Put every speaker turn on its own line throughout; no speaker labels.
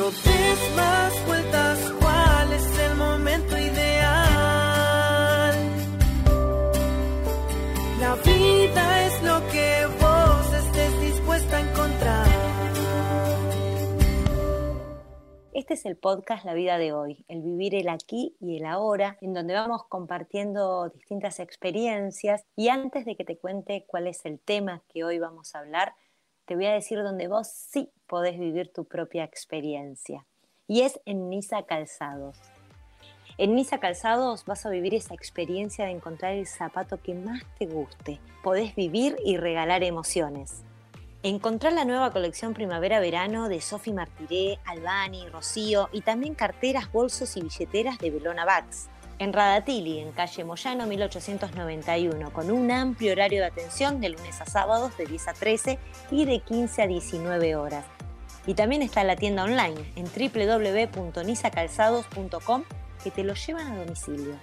No des más vueltas, ¿cuál es el momento ideal? La vida es lo que vos estés dispuesta a encontrar.
Este es el podcast La vida de hoy, el vivir el aquí y el ahora, en donde vamos compartiendo distintas experiencias. Y antes de que te cuente cuál es el tema que hoy vamos a hablar, te voy a decir donde vos sí podés vivir tu propia experiencia. Y es en Nisa Calzados. En Nisa Calzados vas a vivir esa experiencia de encontrar el zapato que más te guste. Podés vivir y regalar emociones. Encontrar la nueva colección primavera-verano de Sophie Martiré, Albani, Rocío y también carteras, bolsos y billeteras de Belona Bags en Radatili, en calle Moyano 1891, con un amplio horario de atención de lunes a sábados de 10 a 13 y de 15 a 19 horas. Y también está la tienda online en www.nisacalzados.com que te lo llevan a domicilio.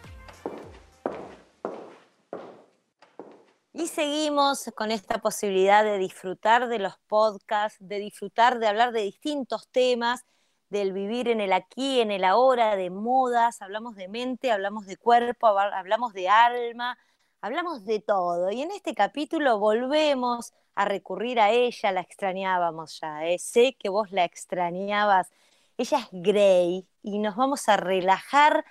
Y seguimos con esta posibilidad de disfrutar de los podcasts, de disfrutar de hablar de distintos temas del vivir en el aquí, en el ahora, de modas, hablamos de mente, hablamos de cuerpo, hablamos de alma, hablamos de todo. Y en este capítulo volvemos a recurrir a ella, la extrañábamos ya, ¿eh? sé que vos la extrañabas. Ella es Grey y nos vamos a relajar.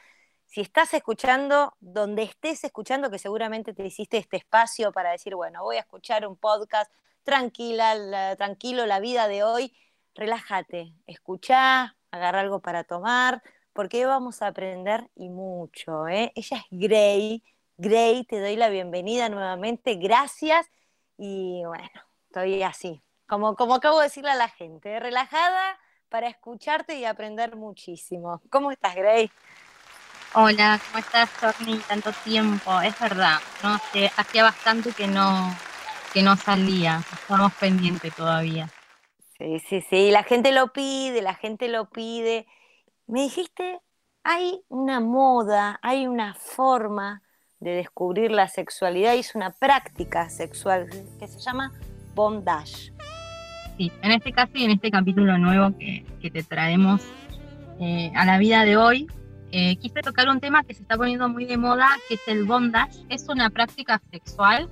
Si estás escuchando, donde estés escuchando, que seguramente te hiciste este espacio para decir, bueno, voy a escuchar un podcast tranquila, tranquilo, la vida de hoy, relájate, escuchá, agarra algo para tomar, porque vamos a aprender y mucho. ¿eh? Ella es Grey. Grey, te doy la bienvenida nuevamente, gracias. Y bueno, estoy así, como, como acabo de decirle a la gente, ¿eh? relajada para escucharte y aprender muchísimo. ¿Cómo estás, Grey?
Hola, ¿cómo estás, Torni? Tanto tiempo, es verdad, no hacía bastante que no, que no salía, estamos pendientes todavía.
Sí, sí, sí, la gente lo pide, la gente lo pide. Me dijiste, hay una moda, hay una forma de descubrir la sexualidad y es una práctica sexual que se llama bondage.
Sí, en este caso y en este capítulo nuevo que, te traemos eh, a la vida de hoy, eh, quise tocar un tema que se está poniendo muy de moda, que es el bondage. Es una práctica sexual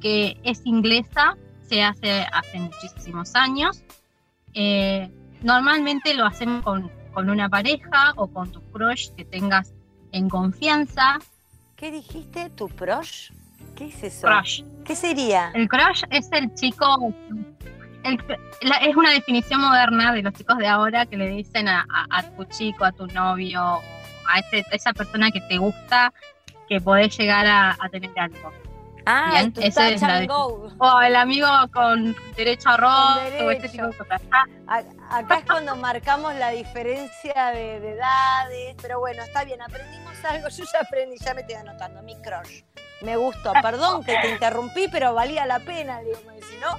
que es inglesa, se hace hace muchísimos años eh, normalmente lo hacemos con, una pareja o con tu crush que tengas en confianza.
¿Qué dijiste? ¿Tu crush? ¿Qué es eso?
Crush.
¿Qué sería?
El crush es el chico, es una definición moderna de los chicos de ahora que le dicen a, tu chico, a tu novio, a esa persona que te gusta, que podés llegar a, a tener algo.
Ah, ese es la
O el amigo con derecho a robo, este tipo de cosas.
Acá es cuando marcamos la diferencia de, edades, pero bueno, está bien, aprendimos algo, yo ya aprendí, ya me estoy anotando, mi crush. Me gustó, perdón que te interrumpí, pero valía la pena, digo, si no,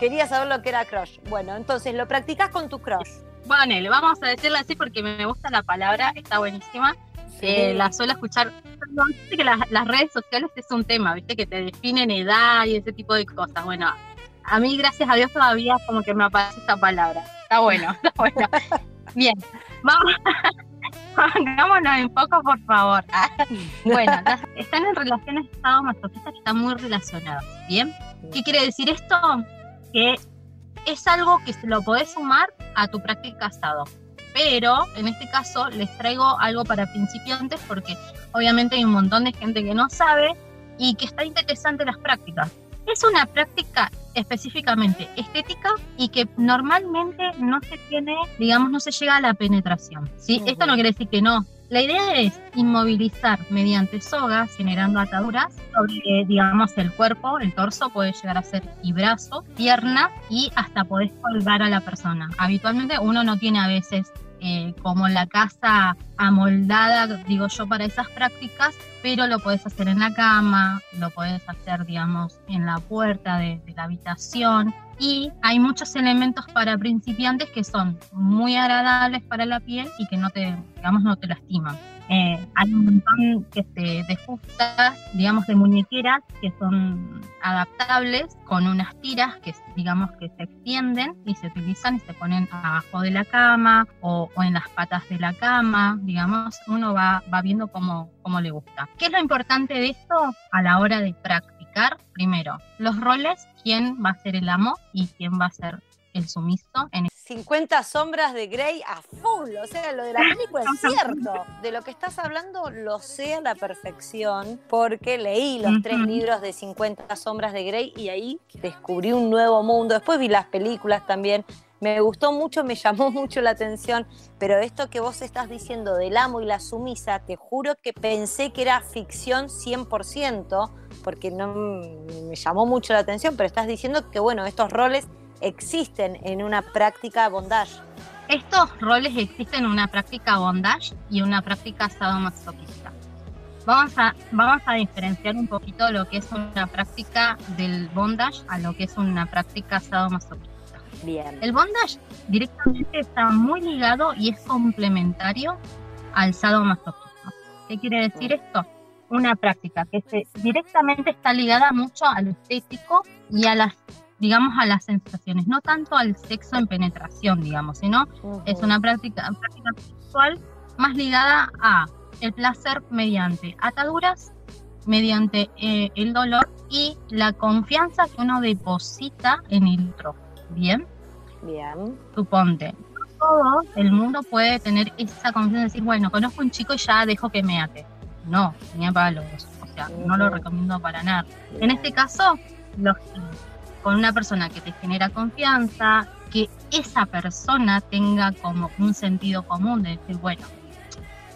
quería saber lo que era crush. Bueno, entonces, ¿lo practicas con tu crush?
Bueno, le vamos a decirle así porque me gusta la palabra, está buenísima. Eh, la suelo escuchar. Que las, redes sociales es un tema, ¿viste? Que te definen edad y ese tipo de cosas. Bueno, a mí, gracias a Dios, todavía como que me aparece esa palabra. Está bueno, está bueno. Bien, vamos. Pongámonos en poco, por favor. Bueno, están en relaciones estado masoquistas que están muy relacionados. ¿Bien? ¿Qué quiere decir esto? Que es algo que se lo podés sumar a tu práctica estado pero en este caso les traigo algo para principiantes porque obviamente hay un montón de gente que no sabe y que está interesante las prácticas. Es una práctica específicamente estética y que normalmente no se tiene, digamos, no se llega a la penetración. ¿sí? Esto no quiere decir que no. La idea es inmovilizar mediante sogas, generando ataduras sobre, digamos, el cuerpo, el torso, puede llegar a ser y brazo, pierna y hasta podés colgar a la persona. Habitualmente uno no tiene a veces eh, como la casa amoldada, digo yo, para esas prácticas, pero lo puedes hacer en la cama, lo puedes hacer, digamos, en la puerta de, la habitación. Y hay muchos elementos para principiantes que son muy agradables para la piel y que no te, digamos, no te lastiman. Eh, hay un montón de justas, digamos, de muñequeras que son adaptables con unas tiras que, digamos, que se extienden y se utilizan y se ponen abajo de la cama o, en las patas de la cama, digamos, uno va, va viendo cómo, cómo le gusta. ¿Qué es lo importante de esto a la hora de practicar? Primero, los roles, quién va a ser el amo y quién va a ser el sumiso en
50 sombras de Grey a full, o sea, lo de la película es cierto. De lo que estás hablando lo sé a la perfección porque leí los tres libros de 50 sombras de Grey y ahí descubrí un nuevo mundo. Después vi las películas también. Me gustó mucho, me llamó mucho la atención, pero esto que vos estás diciendo del amo y la sumisa, te juro que pensé que era ficción 100%, porque no me llamó mucho la atención, pero estás diciendo que bueno, estos roles existen en una práctica bondage.
Estos roles existen en una práctica bondage y una práctica sadomasoquista. Vamos a, vamos a diferenciar un poquito lo que es una práctica del bondage a lo que es una práctica sadomasoquista.
Bien.
El bondage directamente está muy ligado y es complementario al sadomasoquismo. ¿Qué quiere decir esto? Una práctica que se, directamente está ligada mucho a lo estético y a las digamos, a las sensaciones, no tanto al sexo en penetración, digamos, sino es una práctica, práctica sexual más ligada a el placer mediante ataduras, mediante eh, el dolor y la confianza que uno deposita en el otro. ¿Bien?
Bien.
Suponte. Todo el mundo puede tener esa confianza de decir, bueno, conozco a un chico y ya dejo que me ate. No, ni a palos. O sea, no lo recomiendo para nada. En este caso, los con una persona que te genera confianza, que esa persona tenga como un sentido común de decir, bueno,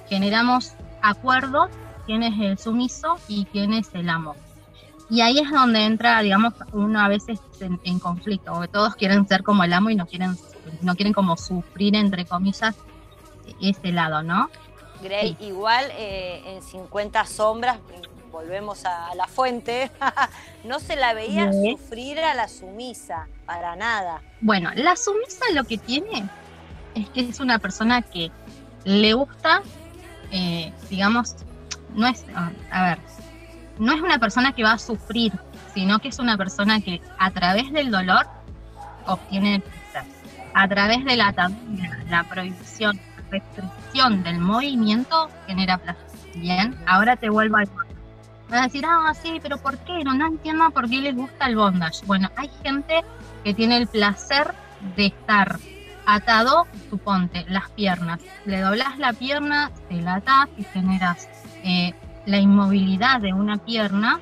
generamos acuerdos, quién es el sumiso y quién es el amo. Y ahí es donde entra, digamos, uno a veces en, conflicto, porque todos quieren ser como el amo y no quieren, no quieren como sufrir, entre comillas, ese lado, ¿no?
Grey, igual eh, en 50 sombras, volvemos a la fuente, no se la veía sufrir a la sumisa, para nada.
Bueno, la sumisa lo que tiene es que es una persona que le gusta, eh, digamos, no es, a ver, no es una persona que va a sufrir, sino que es una persona que a través del dolor obtiene placer. A través de la, la prohibición, restricción del movimiento genera placer. Bien, ahora te vuelvo a Vas a decir, ah, sí, pero ¿por qué? No, no entiendo por qué les gusta el bondage. Bueno, hay gente que tiene el placer de estar atado, suponte, las piernas. Le doblas la pierna, te la atas y generas eh, la inmovilidad de una pierna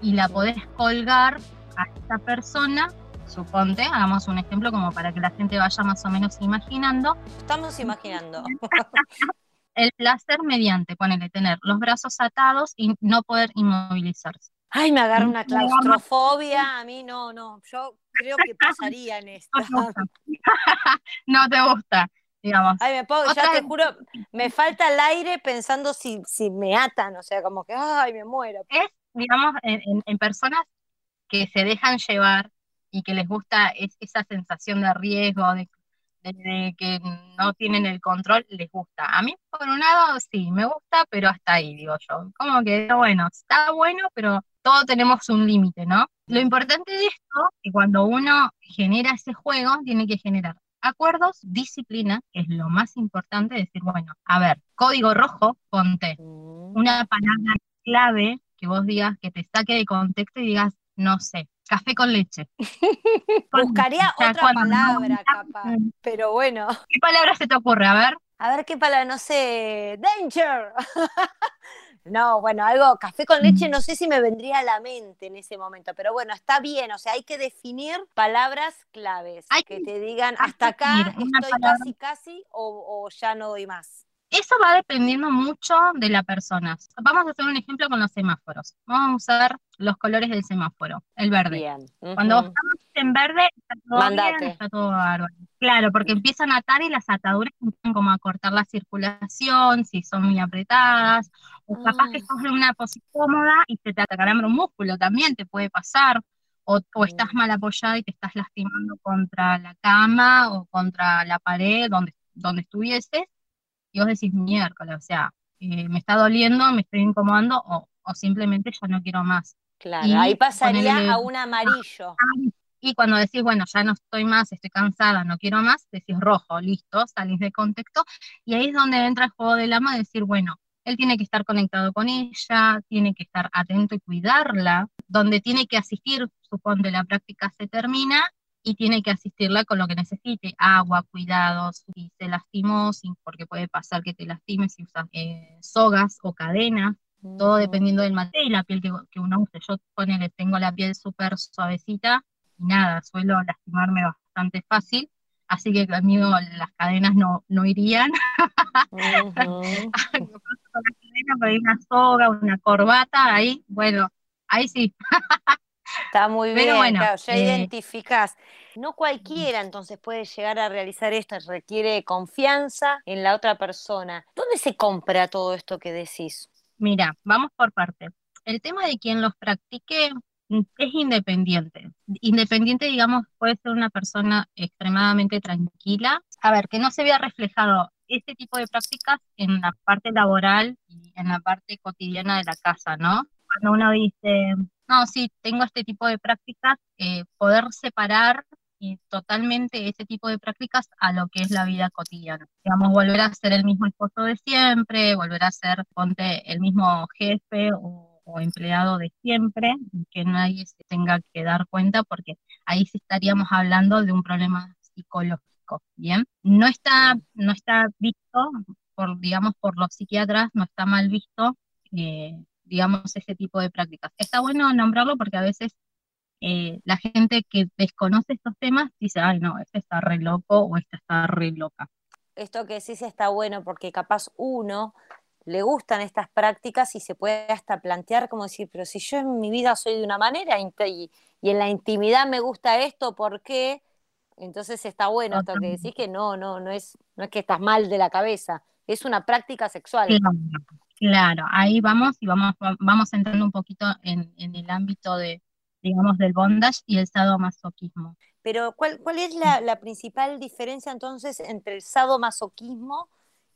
y la podés colgar a esta persona. Suponte, hagamos un ejemplo como para que la gente vaya más o menos imaginando.
Estamos imaginando.
el placer mediante, ponele, tener los brazos atados y no poder inmovilizarse.
Ay, me agarra una claustrofobia, a mí no, no, yo creo que pasaría en esto.
no te gusta, digamos.
Ay, me puedo, ya te juro, me falta el aire pensando si, si me atan, o sea, como que, ay, me muero.
Es, digamos, en, personas que se dejan llevar y que les gusta esa sensación de riesgo, de de que no tienen el control, les gusta. A mí, por un lado, sí, me gusta, pero hasta ahí, digo yo. Como que, bueno, está bueno, pero todos tenemos un límite, ¿no? Lo importante de esto es que cuando uno genera ese juego, tiene que generar acuerdos, disciplina, que es lo más importante, decir, bueno, a ver, código rojo, ponte mm. una palabra clave que vos digas, que te saque de contexto y digas, no sé, café con leche.
Buscaría otra palabra, capaz, pero bueno.
¿Qué palabra se te ocurre? A ver.
A ver qué palabra, no sé, danger. no, bueno, algo, café con leche, no sé si me vendría a la mente en ese momento, pero bueno, está bien, o sea, hay que definir palabras claves que, te digan hasta acá estoy casi, casi o, o ya no doy más.
Eso va dependiendo mucho de la persona. Vamos a hacer un ejemplo con los semáforos. Vamos a usar los colores del semáforo, el verde. Cuando estamos en verde, está todo bien, está todo bárbaro. Claro, porque empiezan a atar y las ataduras empiezan como a cortar la circulación, si son muy apretadas, o capaz que ah. estás en una posición cómoda y se te atacará un músculo, también te puede pasar. O, o, estás mal apoyada y te estás lastimando contra la cama o contra la pared donde, donde estuvieses, y vos decís miércoles, o sea, eh, me está doliendo, me estoy incomodando o, simplemente ya no quiero más.
Claro, ahí pasaría a un amarillo.
Y cuando decís, bueno, ya no estoy más, estoy cansada, no quiero más, decís rojo, listo, salís de contexto. Y ahí es donde entra el juego del ama, decir, bueno, él tiene que estar conectado con ella, tiene que estar atento y cuidarla, donde tiene que asistir, suponte la práctica se termina y tiene que asistirla con lo que necesite, agua, cuidados, si se lastimó, porque puede pasar que te lastimes si usas eh, sogas o cadenas, todo dependiendo del material y la piel que, uno use. Yo ponele, tengo la piel súper suavecita y nada, suelo lastimarme bastante fácil, así que conmigo las cadenas no, no irían. una soga, una corbata, ahí, bueno, ahí sí.
Está muy bien, ya eh, identificás. No cualquiera entonces puede llegar a realizar esto, requiere confianza en la otra persona. ¿Dónde se compra todo esto que decís?
Mira, vamos por parte. El tema de quien los practique mm, es independiente. Independiente, digamos, puede ser una persona extremadamente tranquila. A ver, que no se vea reflejado este tipo de prácticas en la parte laboral y en la parte cotidiana de la casa, ¿no? Cuando uno dice, no, sí, tengo este tipo de prácticas, eh, poder separar totalmente ese tipo de prácticas a lo que es la vida cotidiana. Digamos, volver a ser el mismo esposo de siempre, volver a ser, ponte, el mismo jefe o, empleado de siempre, que nadie se tenga que dar cuenta, porque ahí sí estaríamos hablando de un problema psicológico, ¿bien? No está, no está visto, por, digamos, por los psiquiatras, no está mal visto eh, digamos, ese tipo de prácticas. Está bueno nombrarlo porque a veces eh, la gente que desconoce estos temas dice, ay, no, este está re loco o esta está re loca.
Esto que sí está bueno porque capaz uno le gustan estas prácticas y se puede hasta plantear como decir, pero si yo en mi vida soy de una manera y, en la intimidad me gusta esto, ¿por qué? Entonces está bueno esto que decís que no, no, no es, no es que estás mal de la cabeza, es una práctica sexual.
Claro, ahí vamos y vamos, vamos entrando un poquito en, el ámbito de, digamos, del bondage y el sadomasoquismo.
Pero, ¿cuál, cuál es la, principal diferencia entonces entre el sadomasoquismo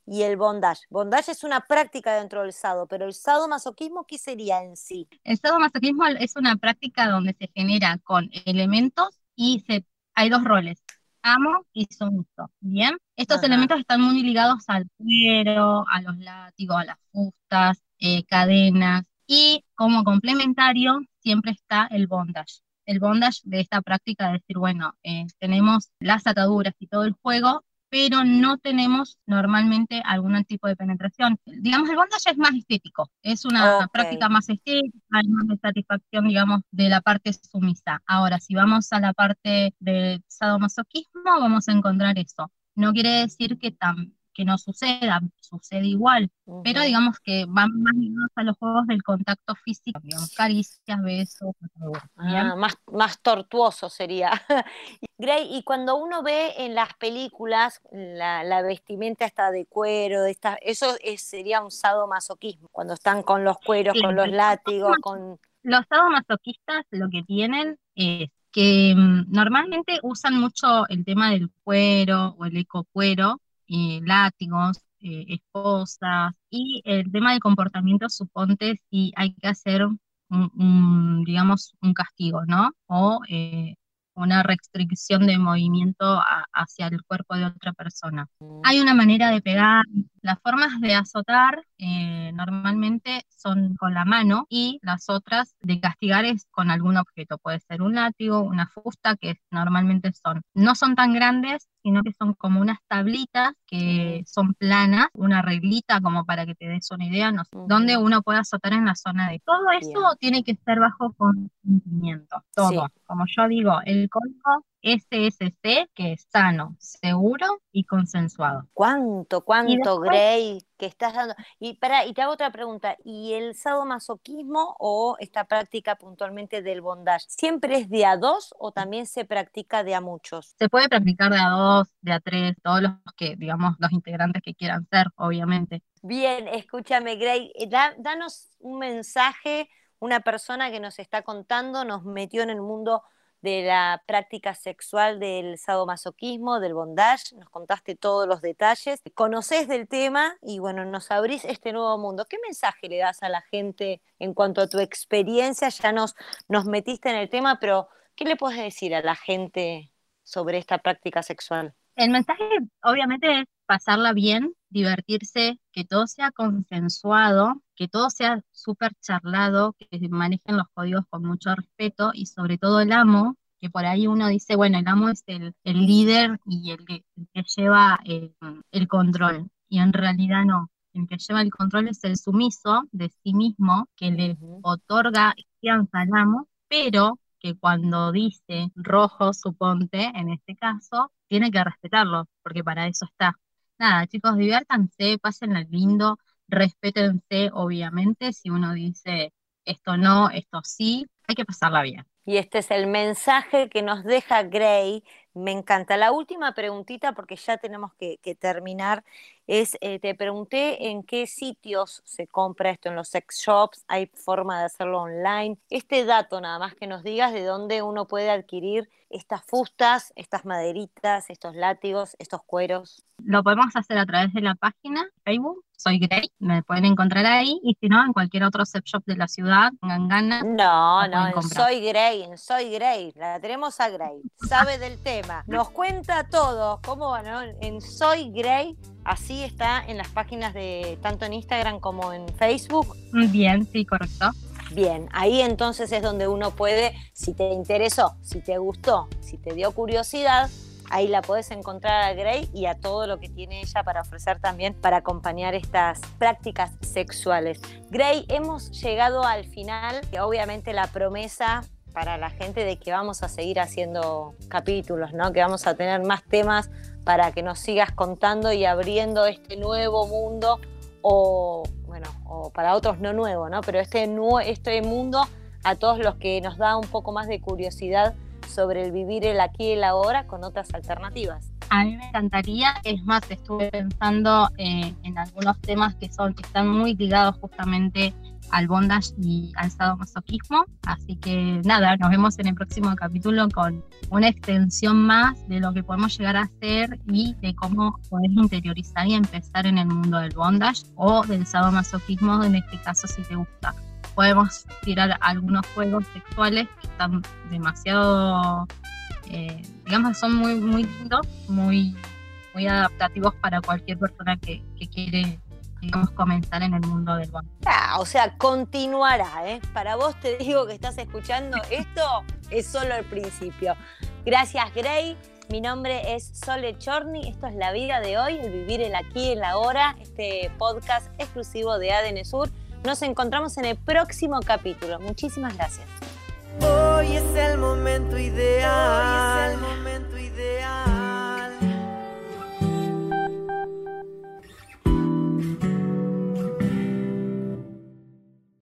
y el bondage? Bondage es una práctica dentro del sado, pero el sadomasoquismo, ¿qué sería en sí?
El sadomasoquismo es una práctica donde se genera con elementos y se, hay dos roles, amo y sumiso, ¿bien? Estos elementos están muy ligados al cuero, a los látigos, a las fustas, eh, cadenas, y como complementario siempre está el bondage. El bondage de esta práctica de decir, bueno, eh, tenemos las ataduras y todo el juego, pero no tenemos normalmente algún tipo de penetración. Digamos, el bondage es más estético, es una práctica más estética, hay más de satisfacción, digamos, de la parte sumisa. Ahora, si vamos a la parte del sadomasoquismo, vamos a encontrar eso. No quiere decir que tan que no suceda, sucede igual, pero digamos que van más ligados a los juegos del contacto físico, digamos, caricias, besos,
ah, más, más tortuoso sería. Gray, y cuando uno ve en las películas la, vestimenta está de cuero, esta, eso sería un sadomasoquismo, cuando están con los cueros, con los látigos, con...
Los sadomasoquistas lo que tienen es que mm, normalmente usan mucho el tema del cuero o el ecocuero, eh, látigos, eh, esposas, y el tema del comportamiento, suponte si hay que hacer un, digamos, un castigo, ¿no? O eh, una restricción de movimiento hacia el cuerpo de otra persona. Hay una manera de pegar, las formas de azotar eh, normalmente son con la mano y las otras de castigar es con algún objeto, puede ser un látigo, una fusta, que normalmente son, no son tan grandes, sino que son como unas tablitas que son planas, una reglita como para que te des una idea, no donde uno puede azotar en la zona de... Todo eso tiene que estar bajo consentimiento, todo. Como yo digo, el código SSC, que es sano, seguro y consensuado.
¿Cuánto, cuánto, Grey, que estás dando? Y, para, y te hago otra pregunta, ¿y el sadomasoquismo o esta práctica puntualmente del bondage, siempre es de a dos o también se practica de a muchos?
Se puede practicar de a dos, de a tres, todos los que, digamos, los integrantes que quieran ser, obviamente.
Bien, escúchame, Grey, eh, danos un mensaje, una persona que nos está contando, nos metió en el mundo de la práctica sexual del sadomasoquismo, del bondage, nos contaste todos los detalles, conoces del tema y bueno, nos abrís este nuevo mundo. ¿Qué mensaje le das a la gente en cuanto a tu experiencia? Ya nos, nos metiste en el tema, pero ¿qué le puedes decir a la gente sobre esta práctica sexual?
El mensaje obviamente es pasarla bien, divertirse, que todo sea consensuado, que todo sea súper charlado, que manejen los códigos con mucho respeto y sobre todo el amo, que por ahí uno dice, bueno, el amo es el, líder y el que, lleva eh, el control. Y en realidad no, el que lleva el control es el sumiso de sí mismo, que le otorga confianza al amo, pero que cuando dice rojo, suponte, en este caso, tiene que respetarlo, porque para eso está nada, chicos, diviértanse, pásenla lindo, respétense, obviamente, si uno dice esto no, esto sí, hay que pasarla bien.
Y este es el mensaje que nos deja Gray. Me encanta. La última preguntita, porque ya tenemos que, terminar, es, eh, te pregunté en qué sitios se compra esto, en los sex shops, hay forma de hacerlo online. Este dato nada más que nos digas de dónde uno puede adquirir estas fustas, estas maderitas, estos látigos, estos cueros.
Lo podemos hacer a través de la página Facebook soy Grey, me pueden encontrar ahí y si no, en cualquier otro sex shop de la ciudad, tengan ganas.
No, no, Soy Grey, en Soy Grey, la tenemos a Grey, sabe del tema, nos cuenta todo, cómo no? en Soy Grey, así está en las páginas de tanto en Instagram como en Facebook.
Bien, sí, correcto.
Bien, ahí entonces es donde uno puede, si te interesó, si te gustó, si te dio curiosidad, Ahí la puedes encontrar a Gray y a todo lo que tiene ella para ofrecer también para acompañar estas prácticas sexuales. Gray, hemos llegado al final y obviamente la promesa para la gente de que vamos a seguir haciendo capítulos, ¿no? Que vamos a tener más temas para que nos sigas contando y abriendo este nuevo mundo o bueno, o para otros no nuevo, ¿no? Pero este, este mundo a todos los que nos da un poco más de curiosidad sobre el vivir el aquí y el ahora con otras alternativas.
A mí me encantaría, es más, estuve pensando eh, en algunos temas que son que están muy ligados justamente al bondage y al sadomasoquismo. Así que nada, nos vemos en el próximo capítulo con una extensión más de lo que podemos llegar a hacer y de cómo podés interiorizar y empezar en el mundo del bondage o del sadomasoquismo, en este caso si te gusta podemos tirar algunos juegos sexuales que están demasiado, eh, digamos, son muy, muy lindos, muy, muy adaptativos para cualquier persona que, quiere digamos, comenzar en el mundo del banco.
Ah, o sea, continuará, ¿eh? Para vos te digo que estás escuchando, esto es solo el principio. Gracias, Gray. Mi nombre es Sole Chorni, esto es La Vida de Hoy, el vivir el aquí, el ahora, este podcast exclusivo de ADN Sur. Nos encontramos en el próximo capítulo. Muchísimas gracias.
Hoy es el momento ideal. Hoy es el momento